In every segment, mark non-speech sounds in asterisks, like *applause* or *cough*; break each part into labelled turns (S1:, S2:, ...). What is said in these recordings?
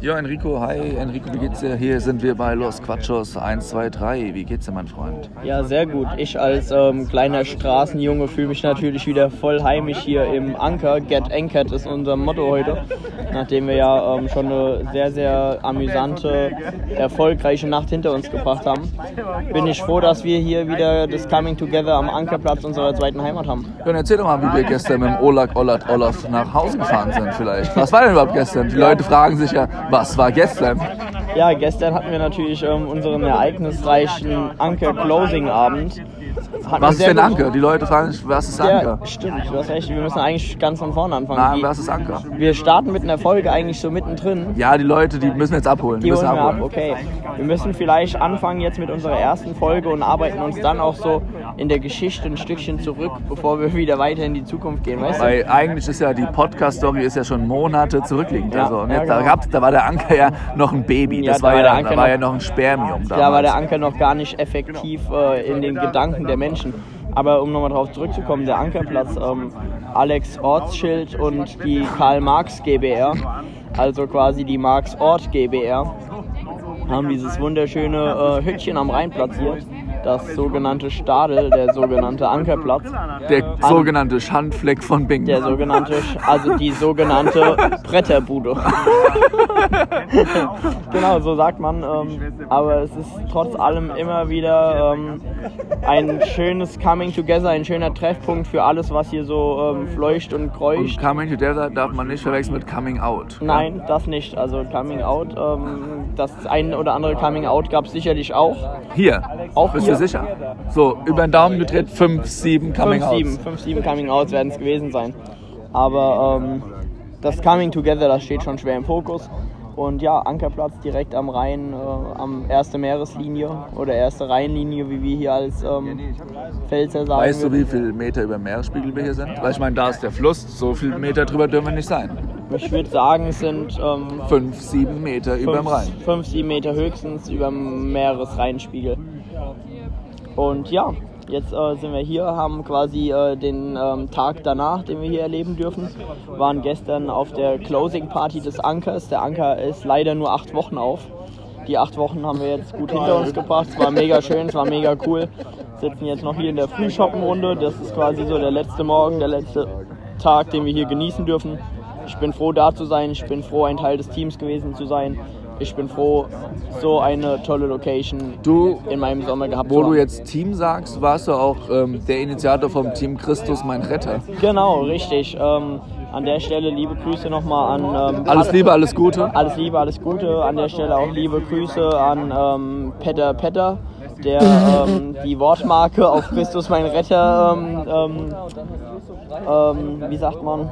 S1: Ja, Enrico, hi. Enrico, wie geht's dir? Hier sind wir bei Los Quatschos 1, 2, 3. Wie geht's dir, mein Freund?
S2: Ja, sehr gut. Ich als ähm, kleiner Straßenjunge fühle mich natürlich wieder voll heimisch hier im Anker. Get Anchored ist unser Motto heute. Nachdem wir ja ähm, schon eine sehr, sehr amüsante, erfolgreiche Nacht hinter uns gebracht haben, bin ich froh, dass wir hier wieder das Coming Together am Ankerplatz unserer zweiten Heimat haben.
S1: Ja, dann erzähl doch mal, wie wir gestern mit dem Olak, Olat, Olaf nach Hause gefahren sind vielleicht. Was war denn überhaupt gestern? Die Leute fragen sich ja, was war gestern?
S2: Ja, gestern hatten wir natürlich ähm, unseren ereignisreichen Anker-Closing-Abend. Hatten
S1: Was ist denn Anker? Die Leute fragen sich, was ist
S2: Ja,
S1: Anker?
S2: stimmt, du hast recht. Wir müssen eigentlich ganz von vorne anfangen. Die-
S1: was ist Anker?
S2: wir starten mit einer Folge eigentlich so mittendrin.
S1: Ja, die Leute, die müssen jetzt abholen. Die
S2: Die
S1: müssen
S2: holen wir ab,
S1: abholen.
S2: okay. Wir müssen vielleicht anfangen jetzt mit unserer ersten Folge und arbeiten uns dann auch so in der Geschichte ein Stückchen zurück, bevor wir wieder weiter in die Zukunft gehen, weißt du?
S1: Weil eigentlich ist ja die Podcast-Story ist ja schon Monate zurückliegend.
S2: Ja,
S1: also,
S2: ja,
S1: jetzt, da,
S2: genau.
S1: gab's- da war der Anker ja noch ein Baby.
S2: Ja,
S1: Das
S2: da
S1: war, ja, da
S2: Anker
S1: war
S2: noch-
S1: ja noch ein Spermium damals.
S2: Da war der Anker noch gar nicht effektiv äh, in den Gedanken der Menschen. Aber um nochmal darauf zurückzukommen, der Ankerplatz, ähm, Alex Ortsschild und die Karl Marx GbR, also quasi die Marx Ort GbR, haben dieses wunderschöne äh, Hütchen am Rhein platziert. Das sogenannte Stadel, der sogenannte Ankerplatz.
S1: der sogenannte Schandfleck von Bing.
S2: Der sogenannte, also die sogenannte Bretterbude. *laughs* genau, so sagt man. Ähm, aber es ist trotz allem immer wieder ähm, ein schönes Coming Together, ein schöner Treffpunkt für alles, was hier so ähm, fleucht und
S1: Und
S2: kreucht.
S1: Coming Together darf man nicht verwechseln mit Coming Out.
S2: Nein, das nicht. Also Coming Out, ähm, das ein oder andere Coming Out gab es sicherlich auch.
S1: Hier.
S2: Auch
S1: Bist du sicher? So, über den Daumen gedreht, 5, 7 Coming
S2: 5, 7,
S1: Outs.
S2: 5, 7 Coming Outs werden es gewesen sein. Aber ähm, das Coming Together, das steht schon schwer im Fokus. Und ja, Ankerplatz direkt am Rhein, äh, am erste Meereslinie oder erste Rheinlinie, wie wir hier als ähm, Pfälzer sagen.
S1: Weißt du, wie viel Meter über dem Meeresspiegel wir hier sind? Weil ich meine, da ist der Fluss, so viel Meter drüber dürfen wir nicht sein.
S2: Ich würde sagen, es sind ähm,
S1: 5, 7 Meter über dem Rhein.
S2: 5, 7 Meter höchstens über dem Meeresrheinspiegel. Und ja, jetzt äh, sind wir hier, haben quasi äh, den ähm, Tag danach, den wir hier erleben dürfen, waren gestern auf der Closing Party des Ankers. Der Anker ist leider nur acht Wochen auf. Die acht Wochen haben wir jetzt gut hinter uns gebracht. Es war mega schön, es war mega cool. Sitzen jetzt noch hier in der Frühschoppenrunde. Das ist quasi so der letzte Morgen, der letzte Tag, den wir hier genießen dürfen. Ich bin froh, da zu sein. Ich bin froh, ein Teil des Teams gewesen zu sein. Ich bin froh, so eine tolle Location
S1: Du,
S2: in meinem Sommer gehabt
S1: wo
S2: zu
S1: du
S2: haben.
S1: jetzt Team sagst, warst du auch ähm, der Initiator vom Team Christus, mein Retter.
S2: Genau, richtig. Ähm, an der Stelle liebe Grüße nochmal an. Ähm,
S1: Alles Liebe, alles Gute.
S2: Alles Liebe, alles Gute. An der Stelle auch liebe Grüße an ähm, Petter Petter, der ähm, die Wortmarke auf Christus mein Retter, ähm, ähm, ähm, wie sagt man,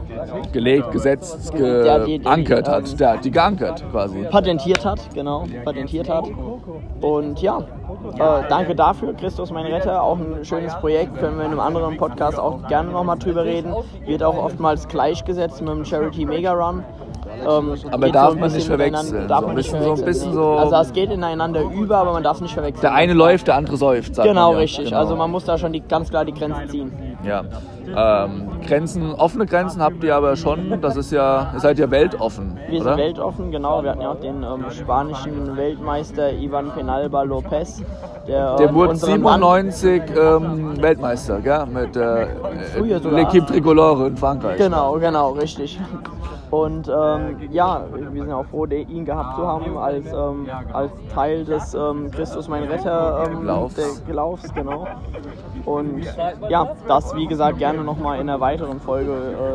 S1: Gelegt, gesetzt, geankert hat. Der hat die geankert quasi.
S2: patentiert hat, genau, patentiert hat. Und ja, äh, danke dafür, Christus mein Retter, auch ein schönes Projekt, können wir in einem anderen Podcast auch gerne nochmal drüber reden. Wird auch oftmals gleichgesetzt mit dem Charity Mega Run. Ähm,
S1: Aber darf
S2: ein
S1: man nicht verwechseln.
S2: Darf
S1: So
S2: man nicht
S1: bisschen- so ein
S2: verwechseln.
S1: bisschen so-
S2: Also es geht ineinander über, aber man darf es nicht verwechseln.
S1: Der eine läuft, der andere säuft.
S2: Genau, richtig.
S1: Genau.
S2: Also man muss da schon die, ganz klar die Grenzen ziehen.
S1: Ja. Ähm, Grenzen, offene Grenzen habt ihr aber schon. Das ist ja, ihr seid ja weltoffen,
S2: Wir
S1: oder?
S2: sind weltoffen, genau. Wir hatten ja auch den ähm, spanischen Weltmeister Ivan Penalba Lopez. Der,
S1: Der
S2: ähm,
S1: wurde
S2: unseren Mann-
S1: 97 ähm, Weltmeister, gell? Mit äh. L'Equipe Tricolore in Frankreich.
S2: Genau, genau, richtig. Und ähm, ja, wir sind auch froh, ihn gehabt zu haben als, ähm, als Teil des ähm, Christus mein Retter ähm,
S1: Laufs.
S2: der Laufs, genau. Und ja, das wie gesagt gerne nochmal in einer weiteren Folge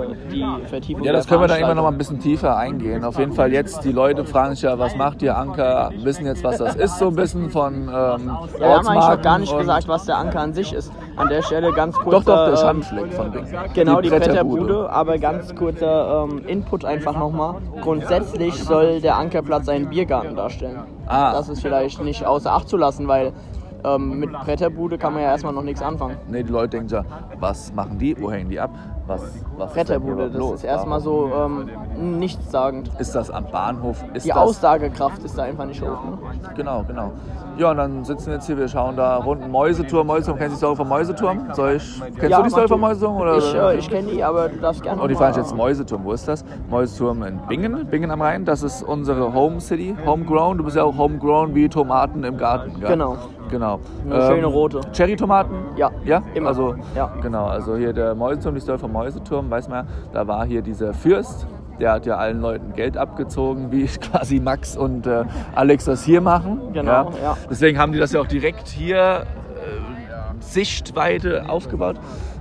S2: äh, die Vertiefung.
S1: Ja, das können wir dann immer noch mal ein bisschen tiefer eingehen. Auf jeden Fall jetzt, die Leute fragen sich ja, was macht ihr Anker? Wissen jetzt, was das ist, so ein bisschen von ähm,
S2: Ja, wir haben eigentlich noch gar nicht gesagt, was der Anker an sich ist. An der Stelle ganz kurz.
S1: Doch, doch, der
S2: ähm,
S1: Schandfleck von Ding.
S2: Genau, die,
S1: Bretterbude.
S2: Bretterbude, aber ganz kurzer ähm, Input einfach nochmal. Grundsätzlich soll der Ankerplatz einen Biergarten darstellen.
S1: Ah.
S2: Das ist vielleicht nicht außer Acht zu lassen, weil ähm, mit Bretterbude kann man ja erstmal noch nichts anfangen.
S1: Nee, die Leute denken ja, was machen die? Wo hängen die ab? Was, was
S2: Bretterbude,
S1: ist
S2: das
S1: los?
S2: ist erstmal so ähm, nichtssagend.
S1: Ist das am Bahnhof? Ist
S2: Die
S1: das,
S2: Aussagekraft ist da einfach nicht hoch. Ne?
S1: Genau, genau. Ja, und dann sitzen wir jetzt hier, wir schauen da runden Mäuseturm. Mäuseturm, kennst du die Story vom Mäuseturm? Soll ich, kennst
S2: Ja,
S1: du die Story vom. Mäuseturm? Oder?
S2: Ich, äh, ich kenne die, aber du darfst gerne.
S1: Und die
S2: mal-
S1: fahren jetzt Mäuseturm. Wo ist das? Mäuseturm in Bingen, Bingen am Rhein. Das ist unsere Home City, Homegrown. Du bist ja auch Homegrown wie Tomaten im Garten. Gell?
S2: Genau.
S1: Genau.
S2: Eine schöne rote.
S1: Cherry-Tomaten?
S2: Ja,
S1: Ja?
S2: immer.
S1: Also,
S2: Ja.
S1: Genau, also hier der Mäuseturm, die Story vom Mäuseturm, weiß man ja, da war hier dieser Fürst, der hat ja allen Leuten Geld abgezogen, wie *laughs* quasi Max und äh, Alex das hier machen.
S2: Genau, ja.
S1: Deswegen haben die das ja auch direkt hier Sichtweite aufgebaut.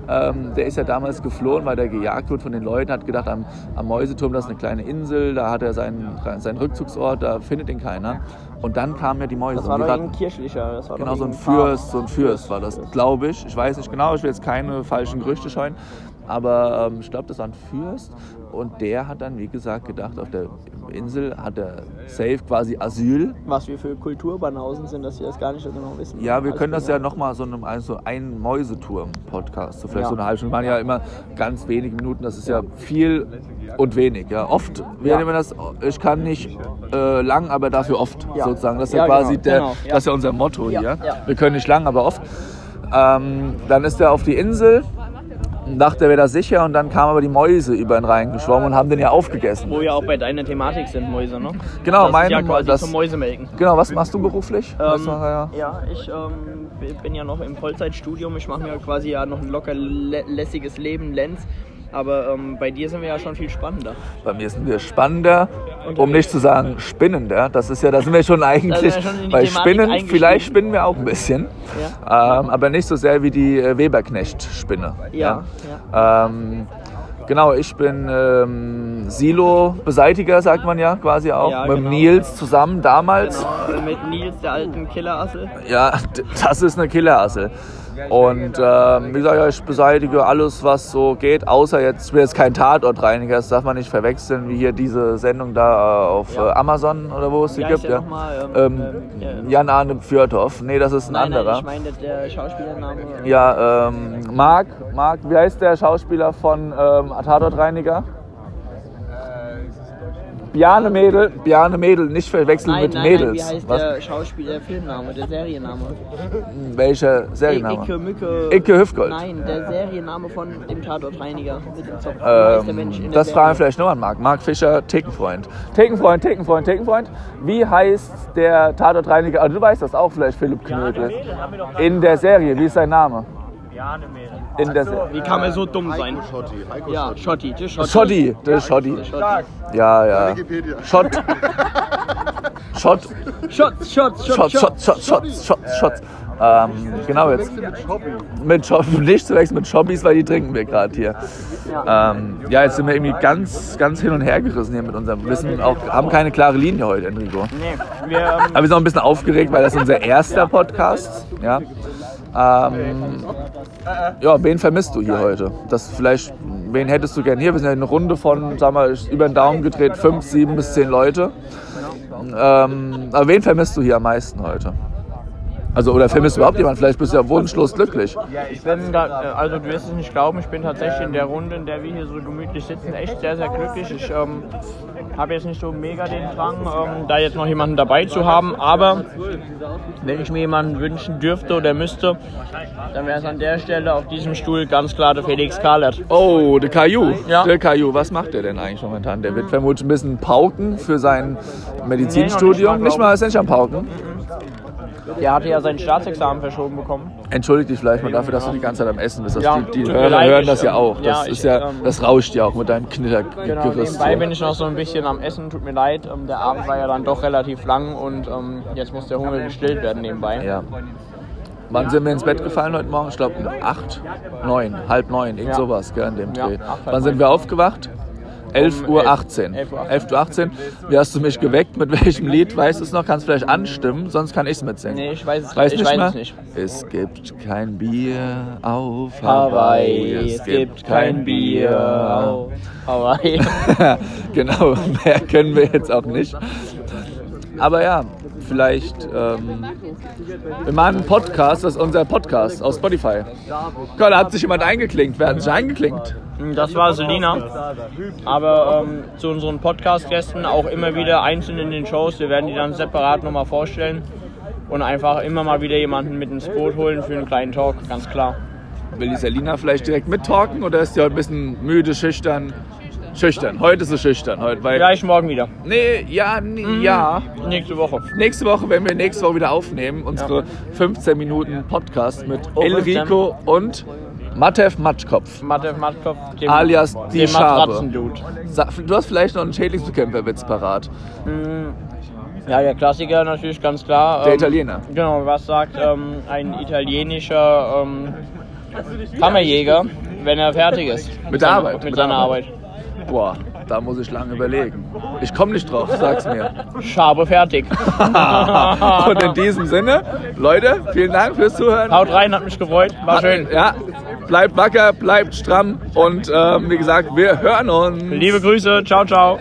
S1: Ähm, der ist ja damals geflohen, weil der gejagt wurde von den Leuten, hat gedacht, am, am Mäuseturm, das ist eine kleine Insel, da hat er seinen, seinen Rückzugsort, da findet ihn keiner. Und dann kamen ja die Mäuse.
S2: Das war doch ein kirchlicher. Das war
S1: Genau, so ein. Fürst, so ein Fürst war das, glaube ich. Ich weiß nicht genau, ich will jetzt keine falschen Gerüchte scheuen. Aber ähm, ich glaube, das war ein Fürst. Und der hat dann, wie gesagt, gedacht, auf der Insel hat er safe quasi Asyl.
S2: Was wir für Kulturbanausen sind, dass wir das gar nicht so genau wissen.
S1: Ja, wir
S2: Alles
S1: können das ja
S2: genau.
S1: nochmal so einem also ein Mäuseturm-Podcast, so vielleicht
S2: Ja.
S1: so eine halbe Stunde. Wir machen ja immer ganz wenige Minuten, das ist ja viel und wenig. Ja. Oft, wir
S2: Ja.
S1: nehmen das, ich kann nicht äh, lang, aber dafür oft
S2: Ja.
S1: sozusagen. Das ist ja,
S2: Ja,
S1: quasi
S2: genau,
S1: der,
S2: genau,
S1: das ist ja unser Motto hier. Wir können nicht lang, aber oft. Ähm, dann ist er auf die Insel, dachte er wäre da sicher und dann kamen aber die Mäuse über ihn reingeschwommen und haben den ja aufgegessen.
S2: Wo ja auch bei deiner Thematik sind Mäuse, ne?
S1: Genau,
S2: das ist ja quasi
S1: das-
S2: zum Mäusemelken.
S1: Genau, was machst du beruflich?
S2: Ähm,
S1: Was mach- ja.
S2: ja, ich ähm, bin ja noch im Vollzeitstudium. Ich mache mir quasi ja noch ein locker lä lässiges Leben, Lenz. Aber ähm, bei dir sind wir ja schon viel spannender.
S1: Bei mir sind wir spannender, um nicht zu sagen spinnender. Das ist ja, da sind wir schon eigentlich
S2: wir schon
S1: bei Spinnen. Vielleicht spinnen wir auch ein bisschen, ähm, aber nicht so sehr wie die äh, Weberknecht-Spinne.
S2: Ja,
S1: Ähm, genau, ich bin ähm, Silo-Beseitiger, sagt man ja quasi auch,
S2: Ja,
S1: mit
S2: genau.
S1: Nils zusammen damals.
S2: Genau, mit Nils, der alten Killerassel.
S1: Ja, das ist eine Killerassel. Und ähm, wie gesagt, ja, ich beseitige alles, was so geht, außer jetzt, ich bin jetzt kein Tatortreiniger, das darf man nicht verwechseln, wie hier diese Sendung da äh, auf
S2: Ja.
S1: äh, Amazon oder wo es die
S2: heißt
S1: gibt. Ja.
S2: nochmal? Ähm,
S1: Ähm,
S2: ähm,
S1: Jan Arne Fjörthoff. Nee, das ist ein
S2: Nein, nein,
S1: anderer.
S2: ich meine der Schauspielername.
S1: ja, ähm, Marc, Marc, wie heißt der Schauspieler von ähm, Tatortreiniger? Bjarne Mädel, Bjarne Mädel, nicht verwechseln
S2: Nein,
S1: mit
S2: nein, nein,
S1: Mädels.
S2: wie heißt
S1: Was?
S2: der Schauspieler, der Filmname, der Serienname?
S1: Welcher
S2: Icke
S1: Serienname?
S2: Mücke.
S1: Icke Hüftgold.
S2: Nein, der Serienname von dem Tatortreiniger mit dem Zopf.
S1: Ähm,
S2: der
S1: das fragen wir vielleicht nur an Marc. Marc Fischer, Thekenfreund. Thekenfreund, Thekenfreund, Thekenfreund. Wie heißt der Tatortreiniger? Also du weißt das auch vielleicht, Philipp Knödel. In der Serie, wie ist sein Name? In der Se
S2: Wie kann man so dumm sein?
S3: Schotti, Heiko
S2: Ja,
S3: Schotti.
S2: Schotti, das ist Schotti.
S1: Schotti, das ist Schotti.
S2: Schotti.
S1: Ja, ja.
S3: Wikipedia. *laughs*
S1: Schott. Schott.
S2: Schott, Schott,
S1: Schott, Schott, Schott, Schott, Schott, Schott. Ähm, genau jetzt.
S3: Mit
S1: Shop, *laughs* nicht zu wechseln mit Shoppys, weil die trinken wir gerade hier. Ähm, ja, jetzt sind wir irgendwie ganz, ganz hin und her gerissen hier mit unserem Wissen. Auch, haben keine klare Linie heute, Enrico.
S2: Nee, wir, ähm,
S1: Aber wir sind auch ein bisschen aufgeregt, weil das ist unser erster Podcast. Ja. Ähm, ja, wen vermisst du hier heute? Das vielleicht, wen hättest du gern hier? Wir sind ja eine Runde von, sag mal, über den Daumen gedreht, fünf, sieben bis zehn Leute. Ähm, aber wen vermisst du hier am meisten heute? Also, oder vermisst du überhaupt jemanden? Vielleicht bist du ja wunschlos glücklich.
S2: ich bin da, äh, also du wirst es nicht glauben, ich bin tatsächlich in der Runde, in der wir hier so gemütlich sitzen, echt sehr, sehr glücklich. Ich ähm, habe jetzt nicht so mega den Drang, ähm, da jetzt noch jemanden dabei zu haben, aber wenn ich mir jemanden wünschen dürfte oder müsste, dann wäre es an der Stelle auf diesem Stuhl ganz klar der Felix Kahlert.
S1: Oh, der Caillou.
S2: Ja.
S1: Der Caillou, was macht der denn eigentlich momentan? Der wird vermutlich ein bisschen pauken für sein
S2: Nee, noch nicht
S1: Medizinstudium.
S2: mal,
S1: nicht mal, ist er nicht am Pauken.
S2: Der hatte ja sein Staatsexamen verschoben bekommen.
S1: Entschuldige dich vielleicht mal dafür, dass du die ganze Zeit am Essen bist. Das
S2: Ja,
S1: die die Hörer hören das ja auch. Das,
S2: ja,
S1: ist ja,
S2: ähm,
S1: das rauscht ja auch mit deinem
S2: Genau,
S1: Knittergerüst.
S2: nebenbei bin ich noch so ein bisschen am Essen, tut mir leid. Ähm, der Abend war ja dann doch relativ lang und ähm, jetzt muss der Hunger gestillt werden nebenbei.
S1: ja. Wann sind wir ins Bett gefallen heute Morgen? Ich glaube um 8, 9, halb 9, irgend sowas, gell, in dem Dreh. Wann sind wir aufgewacht? 11
S2: Um
S1: Uhr
S2: 11.
S1: 18.
S2: 11 Uhr
S1: 11 Uhr 18. Wie hast du mich geweckt? Mit welchem Lied? Weißt du es noch? Kannst du vielleicht anstimmen? Sonst kann ich es mitsingen.
S2: Nee, ich weiß es
S1: Weiß
S2: ich
S1: nicht
S2: weiß
S1: mehr?
S2: es nicht.
S1: Es gibt kein Bier auf
S2: Hawaii, es gibt kein Bier auf Hawaii. *laughs*
S1: genau, mehr können wir jetzt auch nicht. Aber ja, vielleicht, ähm, wir machen einen Podcast, das ist unser Podcast aus Spotify. Gott, da hat sich jemand eingeklinkt. Wer hat sich eingeklinkt?
S2: Das war Selina. Aber ähm, zu unseren Podcast-Gästen auch immer wieder einzeln in den Shows. Wir werden die dann separat nochmal vorstellen und einfach immer mal wieder jemanden mit ins Boot holen für einen kleinen Talk, ganz klar.
S1: Will die Selina vielleicht direkt mittalken oder ist die heute ein bisschen müde, schüchtern? Schüchtern. Heute ist sie schüchtern. Heute, weil
S2: Vielleicht morgen wieder.
S1: Nee, ja, nee, ja.
S2: Nächste Woche.
S1: Nächste Woche, wenn wir nächste Woche wieder aufnehmen, unsere 15 Minuten Podcast mit Elrico und Matev Matschkopf.
S2: Mathe Matkopf, dem,
S1: Alias die
S2: dem
S1: Schabe. Du hast vielleicht noch einen Schädlingsbekämpferwitz parat.
S2: Ja, der Klassiker natürlich ganz klar.
S1: Der
S2: ähm,
S1: Italiener.
S2: Genau, was sagt ähm, ein italienischer ähm, Kammerjäger, wenn er fertig ist?
S1: Mit der
S2: seiner-
S1: Arbeit,
S2: Mit,
S1: mit
S2: seiner
S1: der
S2: Arbeit.
S1: Boah, da muss ich lange überlegen. Ich komme nicht drauf, sag's mir.
S2: Schabe fertig. *laughs*
S1: Und in diesem Sinne, Leute, vielen Dank fürs Zuhören.
S2: Haut rein, hat mich gefreut. War schön.
S1: Ja, bleibt wacker, bleibt stramm und ähm, wie gesagt, wir hören uns.
S2: Liebe Grüße. Ciao, ciao.